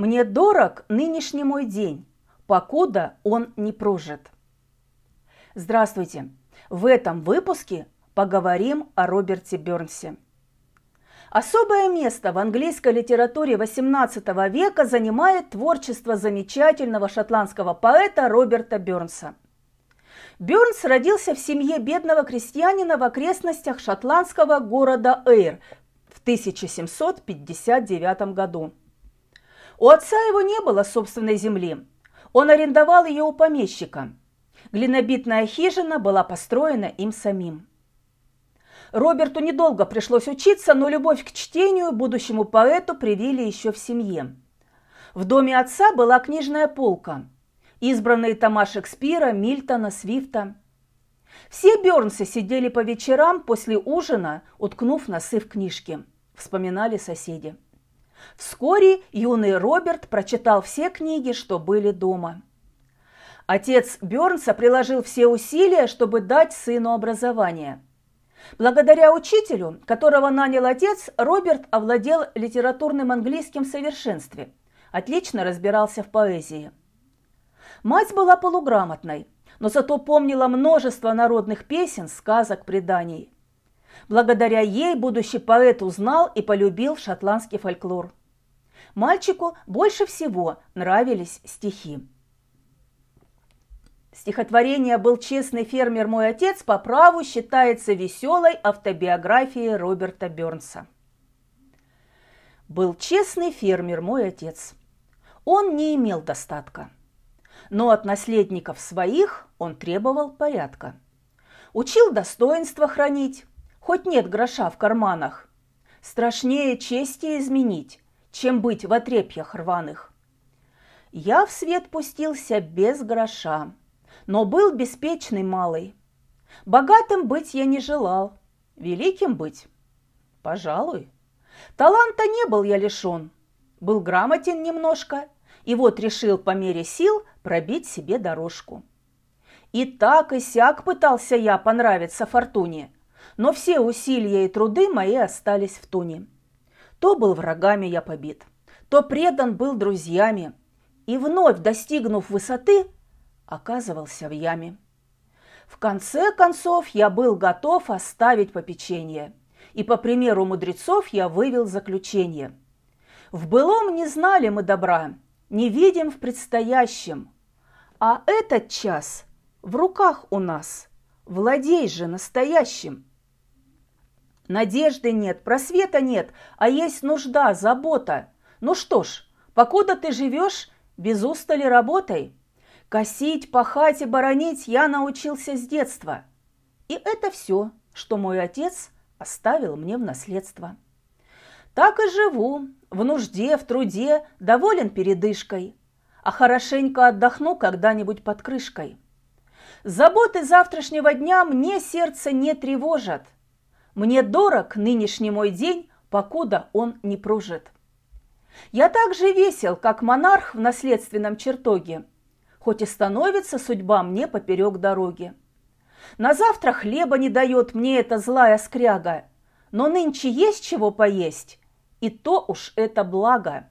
Мне дорог нынешний мой день, покуда он не прожит. Здравствуйте! В этом выпуске поговорим о Роберте Бернсе. Особое место в английской литературе XVIII века занимает творчество замечательного шотландского поэта Роберта Бернса. Бернс родился в семье бедного крестьянина в окрестностях шотландского города Эйр в 1759 году. У отца его не было собственной земли. Он арендовал ее у помещика. Глинобитная хижина была построена им самим. Роберту недолго пришлось учиться, но любовь к чтению будущему поэту привили еще в семье. В доме отца была книжная полка, избранные тома Шекспира, Мильтона, Свифта. Все Бернсы сидели по вечерам после ужина, уткнув носы в книжки, вспоминали соседи. Вскоре юный Роберт прочитал все книги, что были дома. Отец Бернса приложил все усилия, чтобы дать сыну образование – Благодаря учителю, которого нанял отец, Роберт овладел литературным английским в совершенстве, отлично разбирался в поэзии. Мать была полуграмотной, но зато помнила множество народных песен, сказок, преданий. Благодаря ей будущий поэт узнал и полюбил шотландский фольклор. Мальчику больше всего нравились стихи. Стихотворение «Был честный фермер мой отец» по праву считается веселой автобиографией Роберта Бернса. Был честный фермер мой отец. Он не имел достатка. Но от наследников своих он требовал порядка. Учил достоинство хранить, хоть нет гроша в карманах. Страшнее чести изменить, чем быть в отрепьях рваных. Я в свет пустился без гроша, но был беспечный малый. Богатым быть я не желал, великим быть, пожалуй. Таланта не был я лишен, был грамотен немножко, и вот решил по мере сил пробить себе дорожку. И так и сяк пытался я понравиться фортуне, но все усилия и труды мои остались в туне. То был врагами я побит, то предан был друзьями, и вновь достигнув высоты, оказывался в яме. В конце концов я был готов оставить попечение, и по примеру мудрецов я вывел заключение. В былом не знали мы добра, не видим в предстоящем, а этот час в руках у нас, владей же настоящим. Надежды нет, просвета нет, а есть нужда, забота. Ну что ж, покуда ты живешь, без устали работай – Косить, пахать и боронить я научился с детства. И это все, что мой отец оставил мне в наследство. Так и живу, в нужде, в труде, доволен передышкой, а хорошенько отдохну когда-нибудь под крышкой. Заботы завтрашнего дня мне сердце не тревожат. Мне дорог нынешний мой день, покуда он не прожит. Я так же весел, как монарх в наследственном чертоге – хоть и становится судьба мне поперек дороги. На завтра хлеба не дает мне эта злая скряга, но нынче есть чего поесть, и то уж это благо.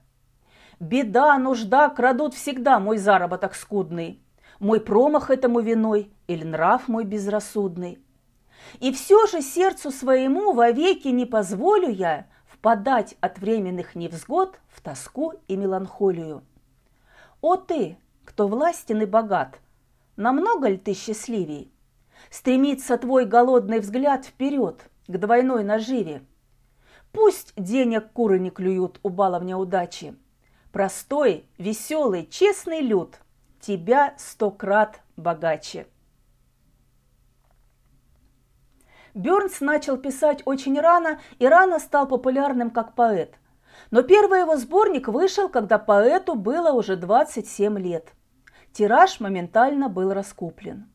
Беда, нужда крадут всегда мой заработок скудный, мой промах этому виной или нрав мой безрассудный. И все же сердцу своему вовеки не позволю я впадать от временных невзгод в тоску и меланхолию. О ты, кто властен и богат. Намного ли ты счастливей? Стремится твой голодный взгляд вперед, к двойной наживе. Пусть денег куры не клюют у баловня удачи. Простой, веселый, честный люд тебя сто крат богаче. Бёрнс начал писать очень рано и рано стал популярным как поэт. Но первый его сборник вышел, когда поэту было уже 27 лет – тираж моментально был раскуплен.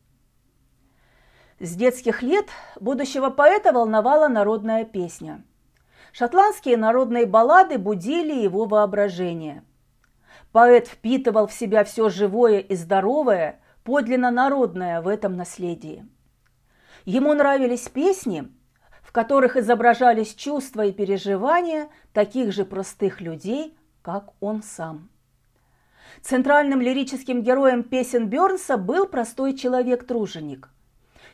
С детских лет будущего поэта волновала народная песня. Шотландские народные баллады будили его воображение. Поэт впитывал в себя все живое и здоровое, подлинно народное в этом наследии. Ему нравились песни, в которых изображались чувства и переживания таких же простых людей, как он сам. Центральным лирическим героем песен Бёрнса был простой человек-труженик.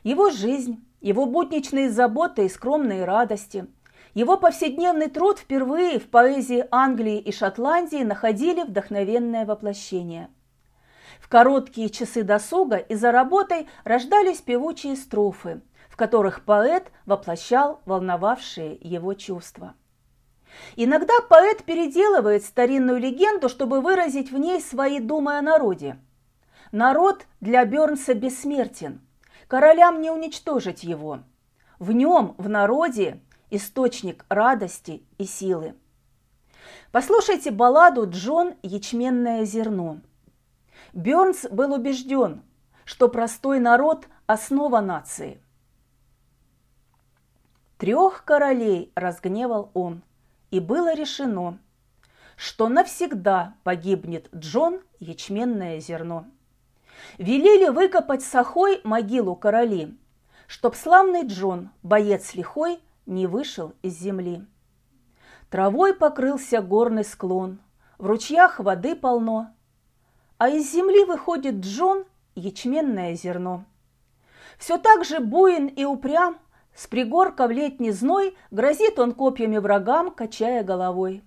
Его жизнь, его будничные заботы и скромные радости, его повседневный труд впервые в поэзии Англии и Шотландии находили вдохновенное воплощение. В короткие часы досуга и за работой рождались певучие строфы, в которых поэт воплощал волновавшие его чувства. Иногда поэт переделывает старинную легенду, чтобы выразить в ней свои думы о народе. Народ для Бернса бессмертен. Королям не уничтожить его. В нем, в народе, источник радости и силы. Послушайте балладу «Джон. Ячменное зерно». Бернс был убежден, что простой народ – основа нации. Трех королей разгневал он – и было решено, что навсегда погибнет Джон ячменное зерно. Велели выкопать сахой могилу короли, чтоб славный Джон, боец лихой, не вышел из земли. Травой покрылся горный склон, в ручьях воды полно, а из земли выходит Джон ячменное зерно. Все так же буин и упрям с пригорка в летний зной грозит он копьями врагам, качая головой.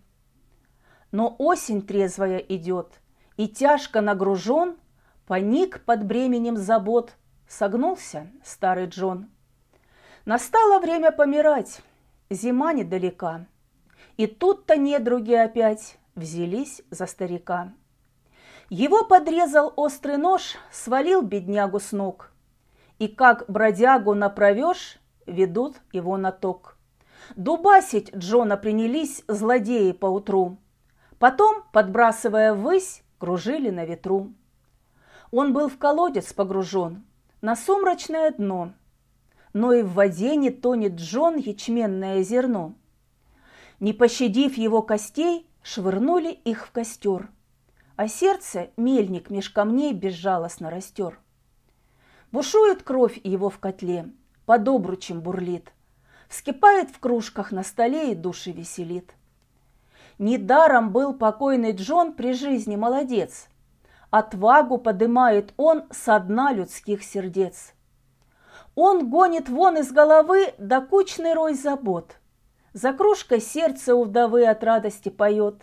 Но осень трезвая идет, и тяжко нагружен, Поник под бременем забот, согнулся старый Джон. Настало время помирать, зима недалека, И тут-то недруги опять взялись за старика. Его подрезал острый нож, свалил беднягу с ног. И как бродягу направешь, ведут его на ток. Дубасить Джона принялись злодеи поутру. Потом, подбрасывая ввысь, кружили на ветру. Он был в колодец погружен, на сумрачное дно, но и в воде не тонет Джон ячменное зерно. Не пощадив его костей, швырнули их в костер, а сердце мельник меж камней безжалостно растер. Бушует кровь его в котле – под обручем бурлит, Вскипает в кружках на столе и души веселит. Недаром был покойный Джон при жизни молодец. Отвагу подымает он со дна людских сердец. Он гонит вон из головы докучный рой забот. За кружкой сердце у вдовы от радости поет.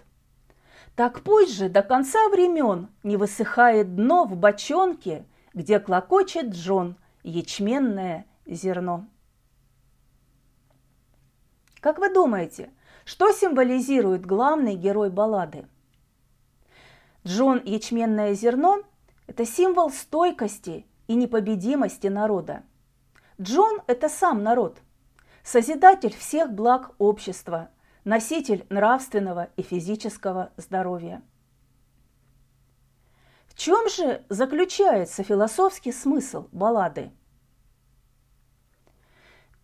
Так пусть же до конца времен не высыхает дно в бочонке, где клокочет Джон, ячменное зерно. Как вы думаете, что символизирует главный герой баллады? Джон Ячменное зерно – это символ стойкости и непобедимости народа. Джон – это сам народ, созидатель всех благ общества, носитель нравственного и физического здоровья. В чем же заключается философский смысл баллады?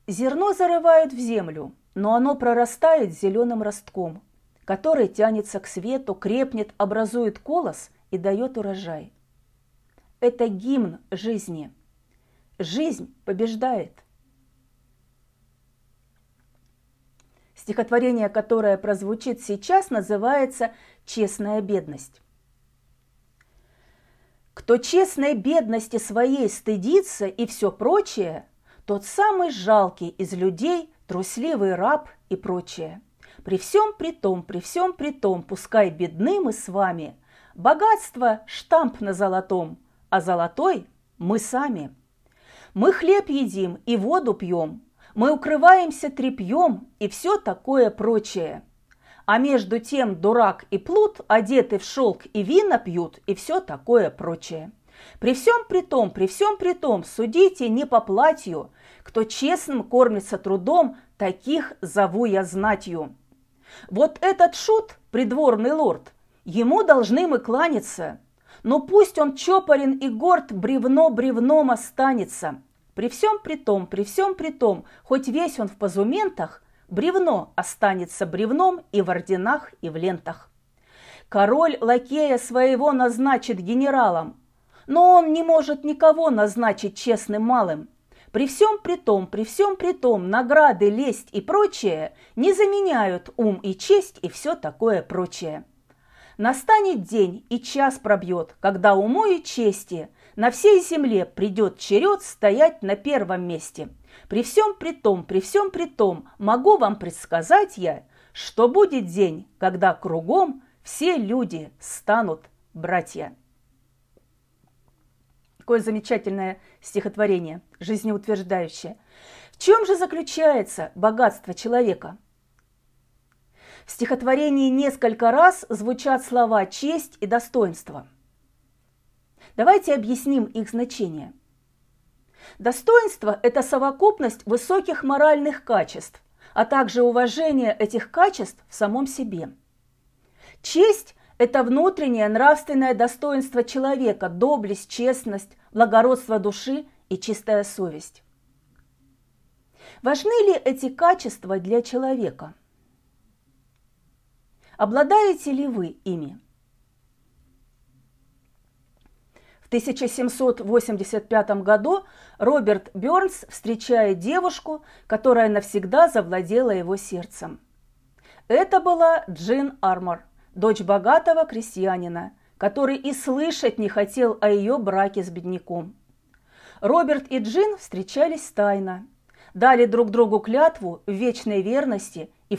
Зерно зарывают в землю, но оно прорастает зеленым ростком, который тянется к свету, крепнет, образует колос и дает урожай. Это гимн жизни. Жизнь побеждает. Стихотворение, которое прозвучит сейчас, называется «Честная бедность». Кто честной бедности своей стыдится и все прочее – тот самый жалкий из людей, трусливый раб и прочее. При всем при том, при всем при том, пускай бедны мы с вами, богатство – штамп на золотом, а золотой – мы сами. Мы хлеб едим и воду пьем, мы укрываемся трепьем и все такое прочее. А между тем дурак и плут одеты в шелк и вина пьют и все такое прочее. При всем при том, при всем при том, судите не по платью, кто честным кормится трудом, таких зову я знатью. Вот этот шут, придворный лорд, ему должны мы кланяться, но пусть он чопорен и горд, бревно бревном останется. При всем при том, при всем при том, хоть весь он в позументах, бревно останется бревном и в орденах, и в лентах. Король лакея своего назначит генералом, но он не может никого назначить честным малым. При всем при том, при всем при том, награды, лесть и прочее не заменяют ум и честь и все такое прочее. Настанет день и час пробьет, когда уму и чести на всей земле придет черед стоять на первом месте. При всем при том, при всем при том, могу вам предсказать я, что будет день, когда кругом все люди станут братья. Какое замечательное стихотворение, жизнеутверждающее. В чем же заключается богатство человека? В стихотворении несколько раз звучат слова «честь» и «достоинство». Давайте объясним их значение. Достоинство – это совокупность высоких моральных качеств, а также уважение этих качеств в самом себе. Честь – это внутреннее нравственное достоинство человека, доблесть, честность, благородство души и чистая совесть. Важны ли эти качества для человека? Обладаете ли вы ими? В 1785 году Роберт Бёрнс встречает девушку, которая навсегда завладела его сердцем. Это была Джин Армор, дочь богатого крестьянина, который и слышать не хотел о ее браке с бедняком. Роберт и Джин встречались тайно, дали друг другу клятву в вечной верности и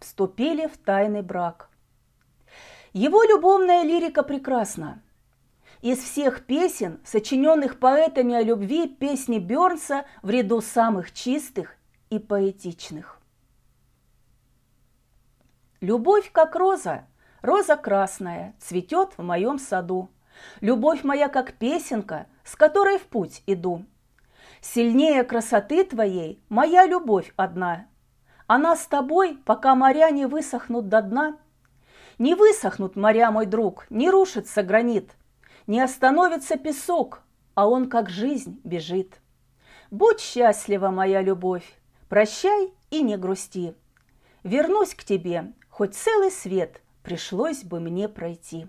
вступили в тайный брак. Его любовная лирика прекрасна – из всех песен, сочиненных поэтами о любви, песни Бёрнса в ряду самых чистых и поэтичных. Любовь, как роза, роза красная, цветет в моем саду. Любовь моя, как песенка, с которой в путь иду. Сильнее красоты твоей моя любовь одна. Она с тобой, пока моря не высохнут до дна. Не высохнут моря, мой друг, не рушится гранит – не остановится песок, а он как жизнь бежит. Будь счастлива, моя любовь, прощай и не грусти. Вернусь к тебе, хоть целый свет пришлось бы мне пройти.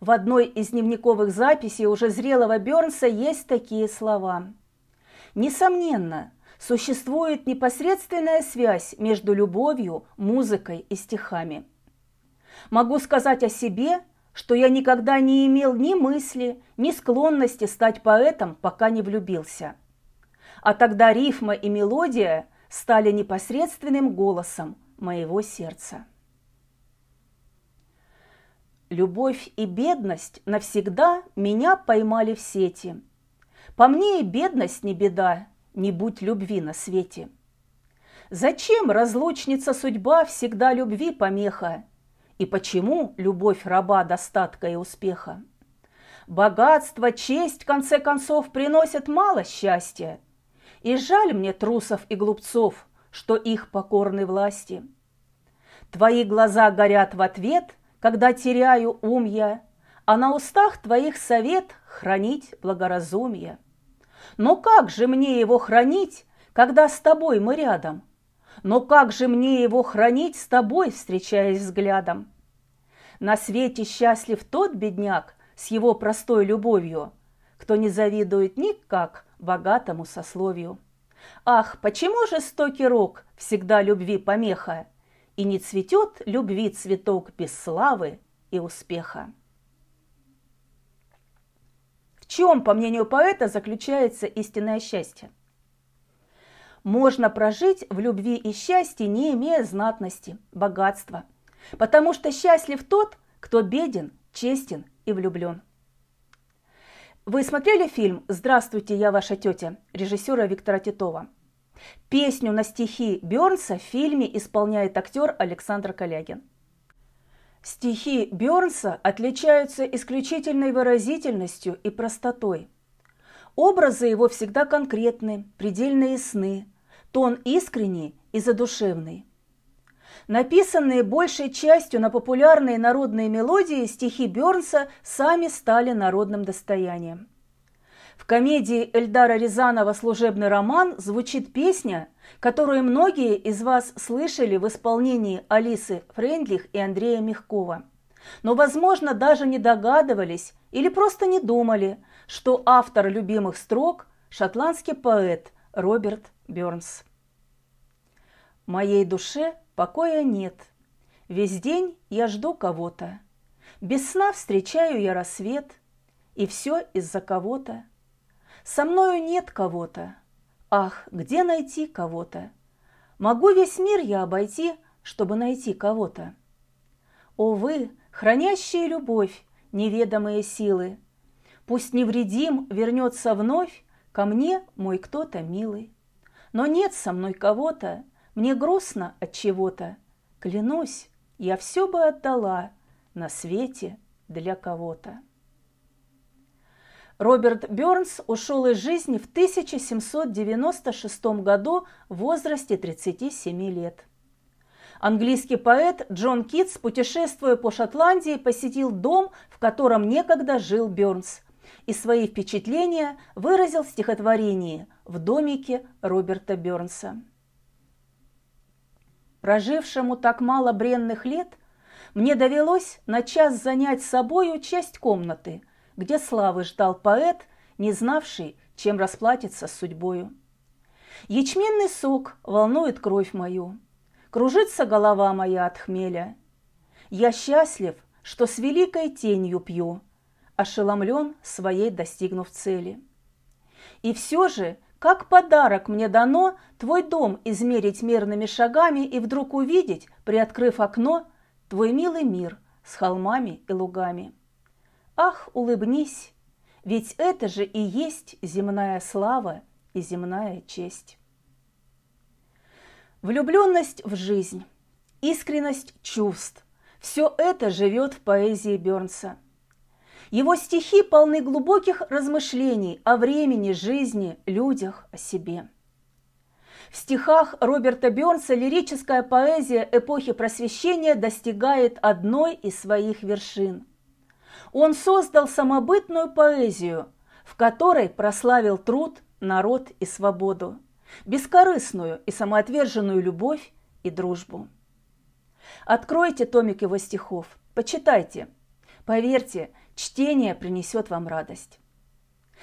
В одной из дневниковых записей уже зрелого Бернса есть такие слова. Несомненно, существует непосредственная связь между любовью, музыкой и стихами. Могу сказать о себе что я никогда не имел ни мысли, ни склонности стать поэтом, пока не влюбился. А тогда рифма и мелодия стали непосредственным голосом моего сердца. Любовь и бедность навсегда меня поймали в сети. По мне и бедность не беда, не будь любви на свете. Зачем разлучница судьба всегда любви помеха? И почему любовь раба достатка и успеха? Богатство, честь, в конце концов, приносят мало счастья. И жаль мне трусов и глупцов, что их покорны власти. Твои глаза горят в ответ, когда теряю ум я, а на устах твоих совет хранить благоразумие. Но как же мне его хранить, когда с тобой мы рядом – но как же мне его хранить с тобой, встречаясь взглядом? На свете счастлив тот бедняк с его простой любовью, кто не завидует никак богатому сословию. Ах, почему жестокий рок всегда любви помеха, и не цветет любви цветок без славы и успеха? В чем, по мнению поэта, заключается истинное счастье? Можно прожить в любви и счастье, не имея знатности, богатства. Потому что счастлив тот, кто беден, честен и влюблен. Вы смотрели фильм «Здравствуйте, я ваша тетя» режиссера Виктора Титова? Песню на стихи Бёрнса в фильме исполняет актер Александр Калягин. Стихи Бёрнса отличаются исключительной выразительностью и простотой. Образы его всегда конкретны, предельно ясны, тон искренний и задушевный. Написанные большей частью на популярные народные мелодии, стихи Бёрнса сами стали народным достоянием. В комедии Эльдара Рязанова «Служебный роман» звучит песня, которую многие из вас слышали в исполнении Алисы Френдлих и Андрея Мягкова. Но, возможно, даже не догадывались или просто не думали, что автор любимых строк – шотландский поэт Роберт Бёрнс. Моей душе покоя нет, Весь день я жду кого-то. Без сна встречаю я рассвет, и все из-за кого-то. Со мною нет кого-то. Ах, где найти кого-то? Могу весь мир я обойти, чтобы найти кого-то. О вы, хранящие любовь, неведомые силы, Пусть невредим вернется вновь ко мне мой кто-то милый. Но нет со мной кого-то, мне грустно от чего-то. Клянусь, я все бы отдала на свете для кого-то. Роберт Бёрнс ушел из жизни в 1796 году в возрасте 37 лет. Английский поэт Джон Китс, путешествуя по Шотландии, посетил дом, в котором некогда жил Бёрнс, и свои впечатления выразил в стихотворении «В домике Роберта Бёрнса». Прожившему так мало бренных лет, мне довелось на час занять собою часть комнаты, где славы ждал поэт, не знавший, чем расплатиться с судьбою. Ячменный сок волнует кровь мою, кружится голова моя от хмеля. Я счастлив, что с великой тенью пью, ошеломлен своей достигнув цели. И все же как подарок мне дано твой дом измерить мерными шагами и вдруг увидеть, приоткрыв окно, твой милый мир с холмами и лугами. Ах, улыбнись, ведь это же и есть земная слава и земная честь. Влюбленность в жизнь, искренность чувств – все это живет в поэзии Бернса – его стихи полны глубоких размышлений о времени, жизни, людях, о себе. В стихах Роберта Бёрнса лирическая поэзия эпохи Просвещения достигает одной из своих вершин. Он создал самобытную поэзию, в которой прославил труд, народ и свободу, бескорыстную и самоотверженную любовь и дружбу. Откройте томик его стихов, почитайте. Поверьте, Чтение принесет вам радость.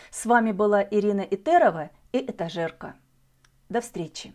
С вами была Ирина Итерова и Этажерка. До встречи!